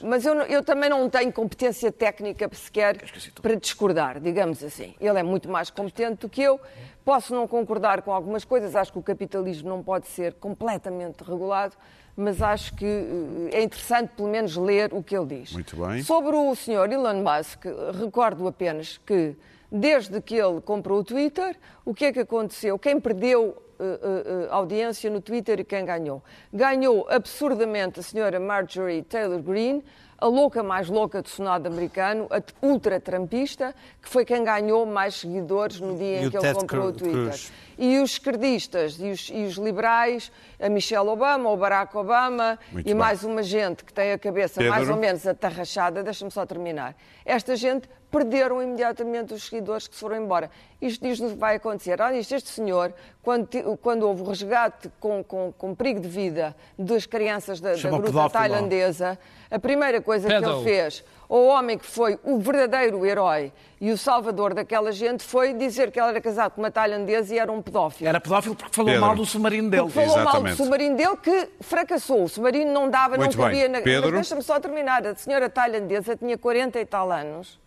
Mas eu, eu, também não tenho competência técnica sequer para discordar, digamos assim. Ele é muito mais competente do que eu. Posso não concordar com algumas coisas, acho que o capitalismo não pode ser completamente regulado, mas acho que eh, é interessante, pelo menos, ler o que ele diz. Muito bem. Sobre o senhor Elon Musk, recordo apenas que, desde que ele comprou o Twitter, o que é que aconteceu? Quem perdeu uh, uh, audiência no Twitter e quem ganhou? Ganhou absurdamente a senhora Marjorie Taylor Greene, a louca mais louca do Senado americano, a ultra-trampista, que foi quem ganhou mais seguidores no dia e em que ele comprou o Twitter. Cruz. E os esquerdistas e os, e os, liberais, a Michelle Obama, o Barack Obama Muito e bem. mais uma gente que tem a cabeça Pedro. mais ou menos atarrachada, deixa-me só terminar. Esta gente perderam imediatamente os seguidores que se foram embora. Isto diz-nos que vai acontecer. Olha, este senhor, quando, quando houve o resgate com, com, com perigo de vida das crianças da, da gruta tailandesa, a primeira coisa Pedal. que ele fez, o homem que foi o verdadeiro herói e o salvador daquela gente, foi dizer que ele era casado com uma tailandesa e era um pedófilo. Era pedófilo porque falou Pedro. mal do submarino dele. Porque falou Exatamente. mal do submarino dele que fracassou. O submarino não dava, Muito não cabia na... Pedro. Mas deixa-me só terminar. A senhora tailandesa tinha 40 e tal anos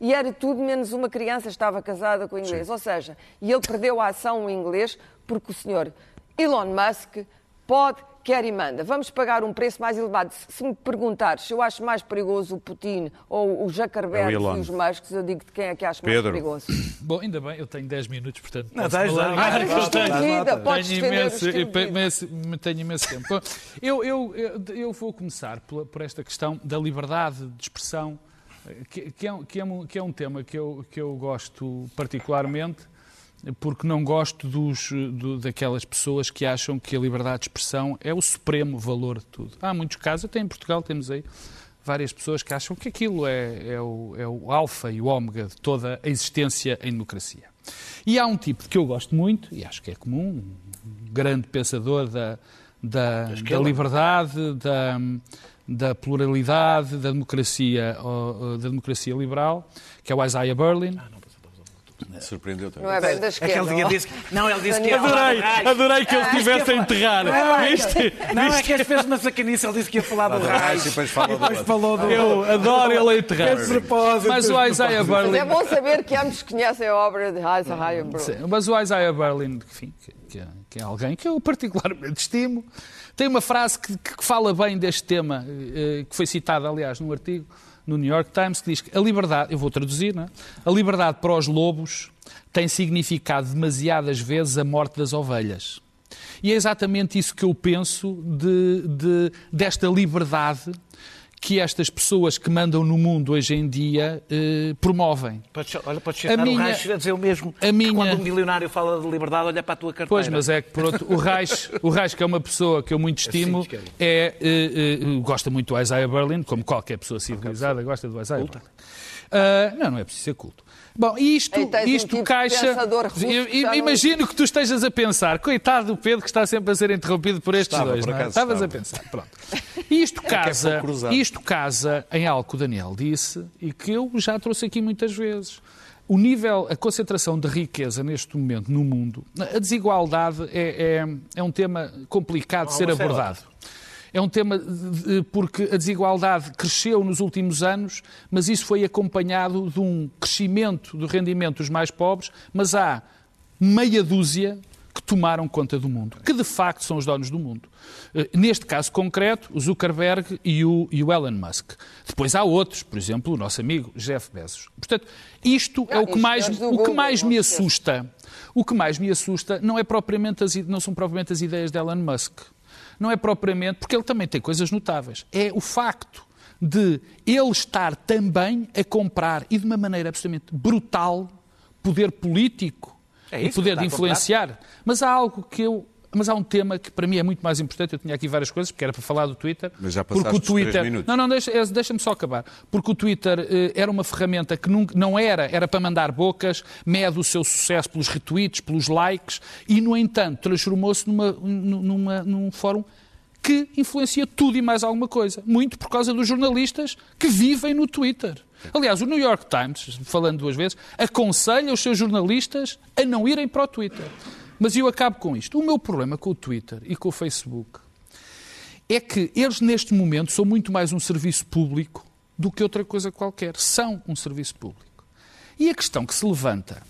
e era tudo menos uma criança estava casada com o inglês. Sim. Ou seja, e ele perdeu a ação o inglês porque o senhor Elon Musk pode, quer e manda. Vamos pagar um preço mais elevado. Se me perguntares se eu acho mais perigoso o Putin ou o Zuckerberg é e os Musks, eu digo de quem é que acho Pedro. mais perigoso. Bom, ainda bem, eu tenho 10 minutos, portanto... Não, tens, não. Ah, tenho imenso, imenso, tenho imenso tempo. Eu, eu, eu vou começar por, por esta questão da liberdade de expressão que, que, é, que, é, um, que é um tema que eu, que eu gosto particularmente, porque não gosto dos, do, daquelas pessoas que acham que a liberdade de expressão é o supremo valor de tudo. Há muitos casos, até em Portugal temos aí várias pessoas que acham que aquilo é, é, o, é o alfa e o ômega de toda a existência em democracia. E há um tipo que eu gosto muito, e acho que é comum, um grande pensador da, da, da liberdade, da, da pluralidade, da democracia, da democracia liberal, que é o Isaiah Berlin. Ah, Surpreendeu também. Não é bem da esquerda. É disse, não, ele disse que adorei, adorei que ele ah, estivesse a enterrar. Não, é não, é que as fez uma sacanice, ele disse que ia falar do Reich. E depois, falou do... Eu adoro ele a enterrar. Mas o Isaiah Berlin... Mas é bom saber que ambos conhecem a obra de Isaiah Berlin. Mas o Isaiah Berlin, enfim, que, que é alguém que eu particularmente estimo, tem uma frase que, que fala bem deste tema, eh, que foi citada, aliás, num artigo no New York Times, que diz que a liberdade, eu vou traduzir, não é? a liberdade para os lobos tem significado demasiadas vezes a morte das ovelhas. E é exatamente isso que eu penso de, de, desta liberdade que estas pessoas que mandam no mundo hoje em dia eh, promovem. Podes, olha, podes chegar a minha, o Reich a dizer o mesmo. A minha... Quando um milionário fala de liberdade, olha para a tua carteira. Pois, mas é que por outro, o Reich, o Reich, que é uma pessoa que eu muito estimo, assim, é, eh, eh, gosta muito do Isaiah Berlin, como qualquer pessoa civilizada gosta do Isaiah Berlin. Uh, não, não é preciso ser culto. Bom, isto, isto um tipo caixa. Eu, imagino que tu estejas a pensar, coitado do Pedro que está sempre a ser interrompido por estes estava, dois. Por não é? Estavas a pensar. Pronto. Isto é casa, é isto casa em algo que o Daniel disse e que eu já trouxe aqui muitas vezes. O nível, a concentração de riqueza neste momento no mundo, a desigualdade é, é, é um tema complicado de ser abordado. É um tema porque a desigualdade cresceu nos últimos anos, mas isso foi acompanhado de um crescimento do rendimento dos mais pobres, mas há meia dúzia que tomaram conta do mundo, que de facto são os donos do mundo. Eh, neste caso concreto, o Zuckerberg e o, e o Elon Musk. Depois há outros, por exemplo, o nosso amigo Jeff Bezos. Portanto, isto é o que mais, o que mais me assusta. O que mais me assusta não, é propriamente as, não são propriamente as ideias de Elon Musk não é propriamente, porque ele também tem coisas notáveis, é o facto de ele estar também a comprar, e de uma maneira absolutamente brutal, poder político é e poder de influenciar. Mas há algo que eu mas há um tema que para mim é muito mais importante. Eu tinha aqui várias coisas, porque era para falar do Twitter. Mas já passaste porque o Twitter... minutos. Não, não, deixa, deixa-me só acabar. Porque o Twitter eh, era uma ferramenta que não, não era, era para mandar bocas, mede o seu sucesso pelos retweets, pelos likes, e, no entanto, transformou-se numa, numa, num fórum que influencia tudo e mais alguma coisa. Muito por causa dos jornalistas que vivem no Twitter. Aliás, o New York Times, falando duas vezes, aconselha os seus jornalistas a não irem para o Twitter. Mas eu acabo com isto. O meu problema com o Twitter e com o Facebook é que eles, neste momento, são muito mais um serviço público do que outra coisa qualquer. São um serviço público. E a questão que se levanta,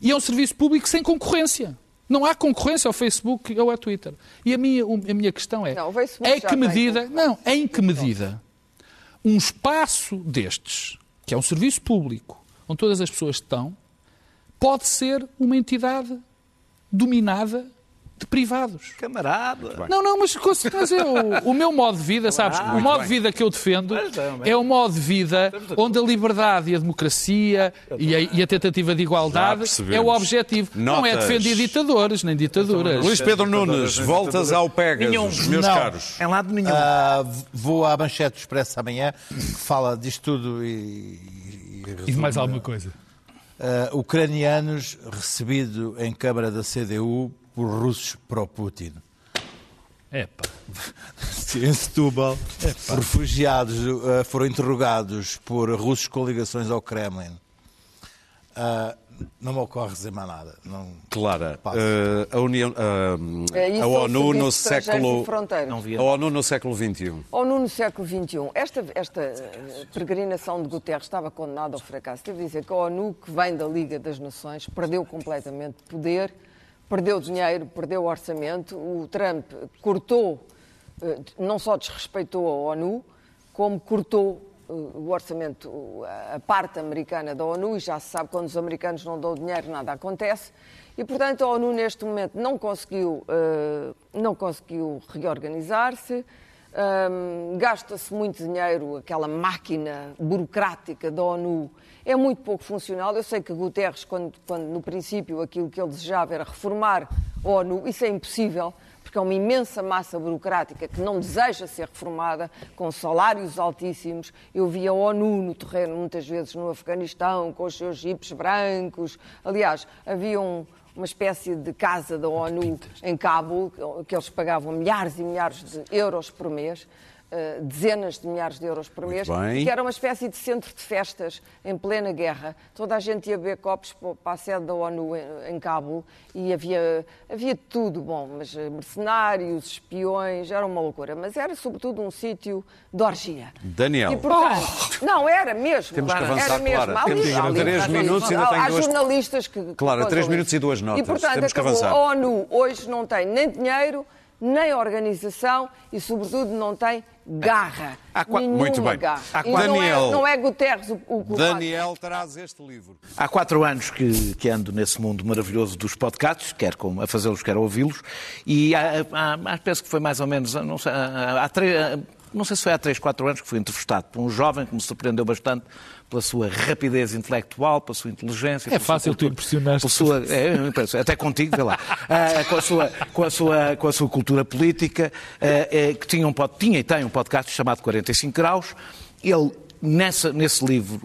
e é um serviço público sem concorrência. Não há concorrência ao Facebook ou ao Twitter. E a minha, a minha questão é, Não, em já que tem medida, não, em que medida um espaço destes, que é um serviço público, onde todas as pessoas estão, pode ser uma entidade dominada de privados. Camarada. Não, não, mas, mas é o, meu modo de vida, sabes? o modo de vida que eu defendo é o modo de vida onde a liberdade e a democracia e a, e a tentativa de igualdade é o objetivo. Não é Notas. defender ditadores nem ditaduras. Luís Pedro Nunes, voltas ao Pegasus, meus Não. caros. Em lado nenhum. Ah, vou à manchete do Expresso amanhã, que fala disto tudo e. e, E de mais alguma coisa. Ah, ucranianos recebido em Câmara da CDU por russos pró-Putin. Epá. Em Setúbal, refugiados ah, foram interrogados por russos com ligações ao Kremlin. Ah, não me ocorre dizer mais nada. Não... Clara, eh, a, União, É, isso a ONU no século a ONU no século XXI. ONU no século XXI. Esta, esta eh, peregrinação de Guterres estava condenada ao fracasso. Devo dizer que a ONU, que vem da Liga das Nações, perdeu completamente poder, perdeu dinheiro, perdeu orçamento. O Trump cortou, não só desrespeitou a ONU, como cortou o orçamento, a parte americana da ONU, e já se sabe quando os americanos não dão dinheiro, nada acontece. E, portanto, a ONU neste momento não conseguiu, eh, não conseguiu reorganizar-se. Gasta-se muito dinheiro, aquela máquina burocrática da ONU é muito pouco funcional. Eu sei que Guterres, quando, quando no princípio aquilo que ele desejava era reformar a ONU, isso é impossível, porque é uma imensa massa burocrática que não deseja ser reformada, com salários altíssimos. Eu vi a ONU no terreno, muitas vezes no Afeganistão, com os seus jipes brancos. Aliás, havia um, uma espécie de casa da ONU em Cabo, que eles pagavam milhares e milhares de euros por mês. Eh, dezenas de milhares de euros por mês, bem. que era uma espécie de centro de festas em plena guerra. Toda a gente ia beber copos pa- para a sede da ONU em, em Cabo e havia, havia tudo bom, mas eh, mercenários, espiões, era uma loucura. Mas era sobretudo um sítio de orgia. Daniel. E, portanto, Não, era mesmo. Temos que era avançar, mesmo. Clara. Há Temos ali- ali- três minutos e ainda tenho Há duas- jornalistas que. coisam três minutos e duas notas. E, portanto, Temos que avançar. A ONU hoje não tem nem dinheiro, nem organização e, sobretudo, não tem garra. Há qua- Nenhuma Muito bem. garra. Há E não, Daniel. é, não é Guterres o, o. Daniel traz este livro. Há quatro anos que, que ando nesse mundo maravilhoso dos podcasts, quer com, a fazê-los, quer a ouvi-los, e há, há, há, penso que foi mais ou menos, não sei, há, há três, não sei se foi há três, quatro anos que fui entrevistado por um jovem que me surpreendeu bastante pela sua rapidez intelectual, pela sua inteligência. sua fácil tu cultura- impressionaste. pela sua, é, até contigo, vê lá, Ah, com, a sua, com, a sua, com a sua cultura política, ah, eh, que tinha, um, tinha e tem um podcast chamado 45 Graus. Ele, nessa, nesse livro,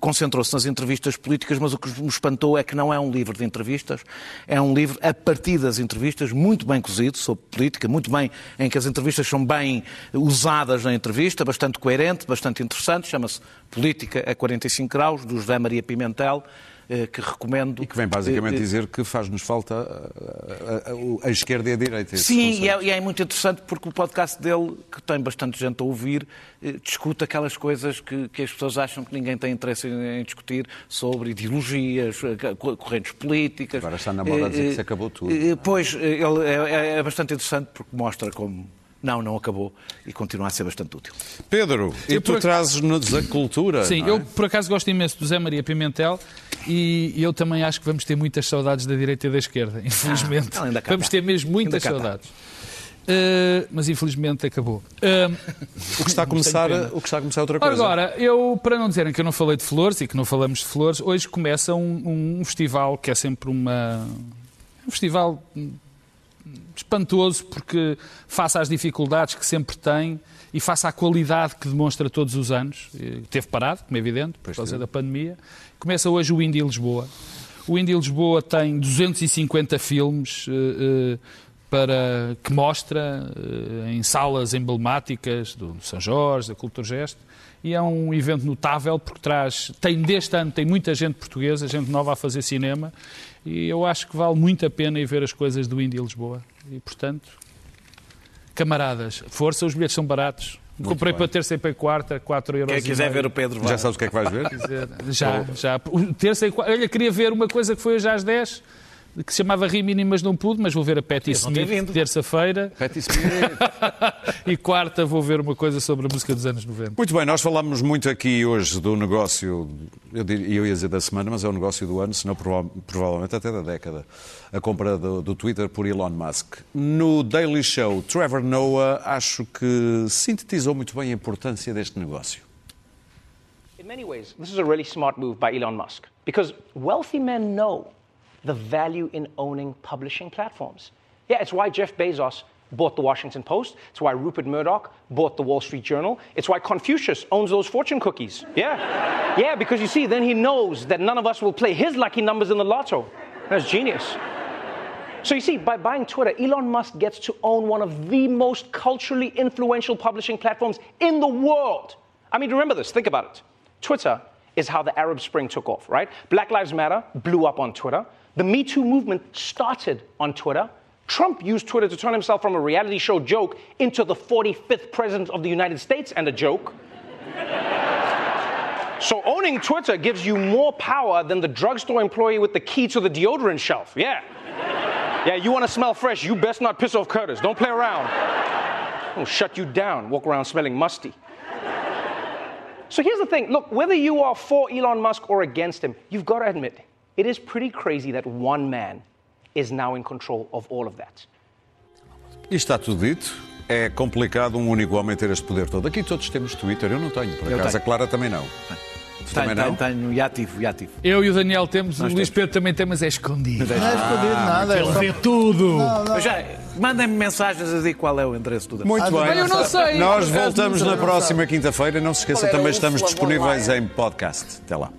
concentrou-se nas entrevistas políticas, mas o que me espantou é que não é um livro de entrevistas, é um livro a partir das entrevistas, muito bem cozido sobre política, muito bem, em que as entrevistas são bem usadas na entrevista, bastante coerente, bastante interessante, chama-se Política a 45 Graus, do José Maria Pimentel, eh, que recomendo. E que vem basicamente Eh, eh, dizer que faz-nos falta a, a- a- esquerda e a direita. Sim, e é, e é muito interessante porque o podcast dele, que tem bastante gente a ouvir, eh, discute aquelas coisas que, que as pessoas acham que ninguém tem interesse em, discutir sobre ideologias, eh, co- correntes políticas. Agora está na moda dizer que Eh, se acabou tudo. eh, Pois, eh, ele é, é bastante interessante porque mostra como não, não acabou e continua a ser bastante útil. Pedro, e tu por- trazes-nos a cultura. Sim, não é? eu por acaso gosto imenso do Zé Maria Pimentel e eu também acho que vamos ter muitas saudades da direita e da esquerda, infelizmente. Ah, ainda cá vamos está. ter mesmo muitas está. saudades. Uh, mas infelizmente acabou. Uh, O que está a começar, o que está a começar é outra coisa. Agora, eu, para não dizerem que eu não falei de flores e que não falamos de flores, hoje começa um, um festival que é sempre uma. Um festival espantoso, porque, face às dificuldades que sempre tem e face à qualidade que demonstra todos os anos, teve parado, como é evidente, por causa da pandemia, começa hoje o Indie Lisboa. O Indie Lisboa tem 250 filmes. eh, eh, para, que mostra eh, em salas emblemáticas do, do São Jorge, da Culturgest, e é um evento notável porque traz, tem deste ano, tem muita gente portuguesa, gente nova a fazer cinema, e eu acho que vale muito a pena ir ver as coisas do Índia Lisboa. E, portanto, camaradas, força, os bilhetes são baratos. Muito Comprei bem. para terça e para quarta, 4 euros. Quem quiser ver o Pedro vai. Já sabes o que é que vais ver? Dizer, Já, já. Terça e quarta. Olha, queria ver uma coisa que foi hoje às 10, que se chamava Rimini, mas não pude, mas vou ver a Patti não Smith terça-feira. Patti Smith. e quarta vou ver uma coisa sobre a música dos anos 90. Muito bem, nós falámos muito aqui hoje do negócio, eu, dir- eu ia dizer da semana, mas é o negócio do ano, senão prova- provavelmente até da década. A compra do, do Twitter por Elon Musk. No Daily Show, Trevor Noah acho que sintetizou muito bem a importância deste negócio. In many ways, this is a really smart move by Elon Musk because wealthy men know the value in owning publishing platforms. Yeah, it's why Jeff Bezos bought the Washington Post. It's why Rupert Murdoch bought the Wall Street Journal. It's why Confucius owns those fortune cookies. Yeah. Yeah, because you see, then he knows that none of us will play his lucky numbers in the lotto. That's genius. So you see, by buying Twitter, Elon Musk gets to own one of the most culturally influential publishing platforms in the world. I mean, remember this, think about it. Twitter is how the Arab Spring took off, right? Black Lives Matter blew up on Twitter. The Me Too movement started on Twitter. Trump used Twitter to turn himself from a reality show joke into the 45th president of the United States and a joke. So owning Twitter gives you more power than the drugstore employee with the key to the deodorant shelf. Yeah. Yeah, you want to smell fresh, you best not piss off Curtis. Don't play around. I'll shut you down, walk around smelling musty. So here's the thing look, whether you are for Elon Musk or against him, you've got to admit, it is pretty crazy that one man is now in control of all of that. E está tudo dito. É complicado um único homem ter este poder todo. Aqui todos temos Twitter, eu não tenho, por Eu acaso tenho. a Clara também não. Tu também Tenho, não? tenho, tenho, e ativo, e ativo. Eu e o Daniel temos, o Luís Pedro também tem, mas é escondido. Não é escondido nada. É só... Vê tudo. Já, mandem-me mensagens a dizer qual é o endereço do Muito Ah, bem. também eu não sei. Nós voltamos na próxima quinta-feira. Não se esqueça, Qual era também estamos disponíveis em podcast. Até lá.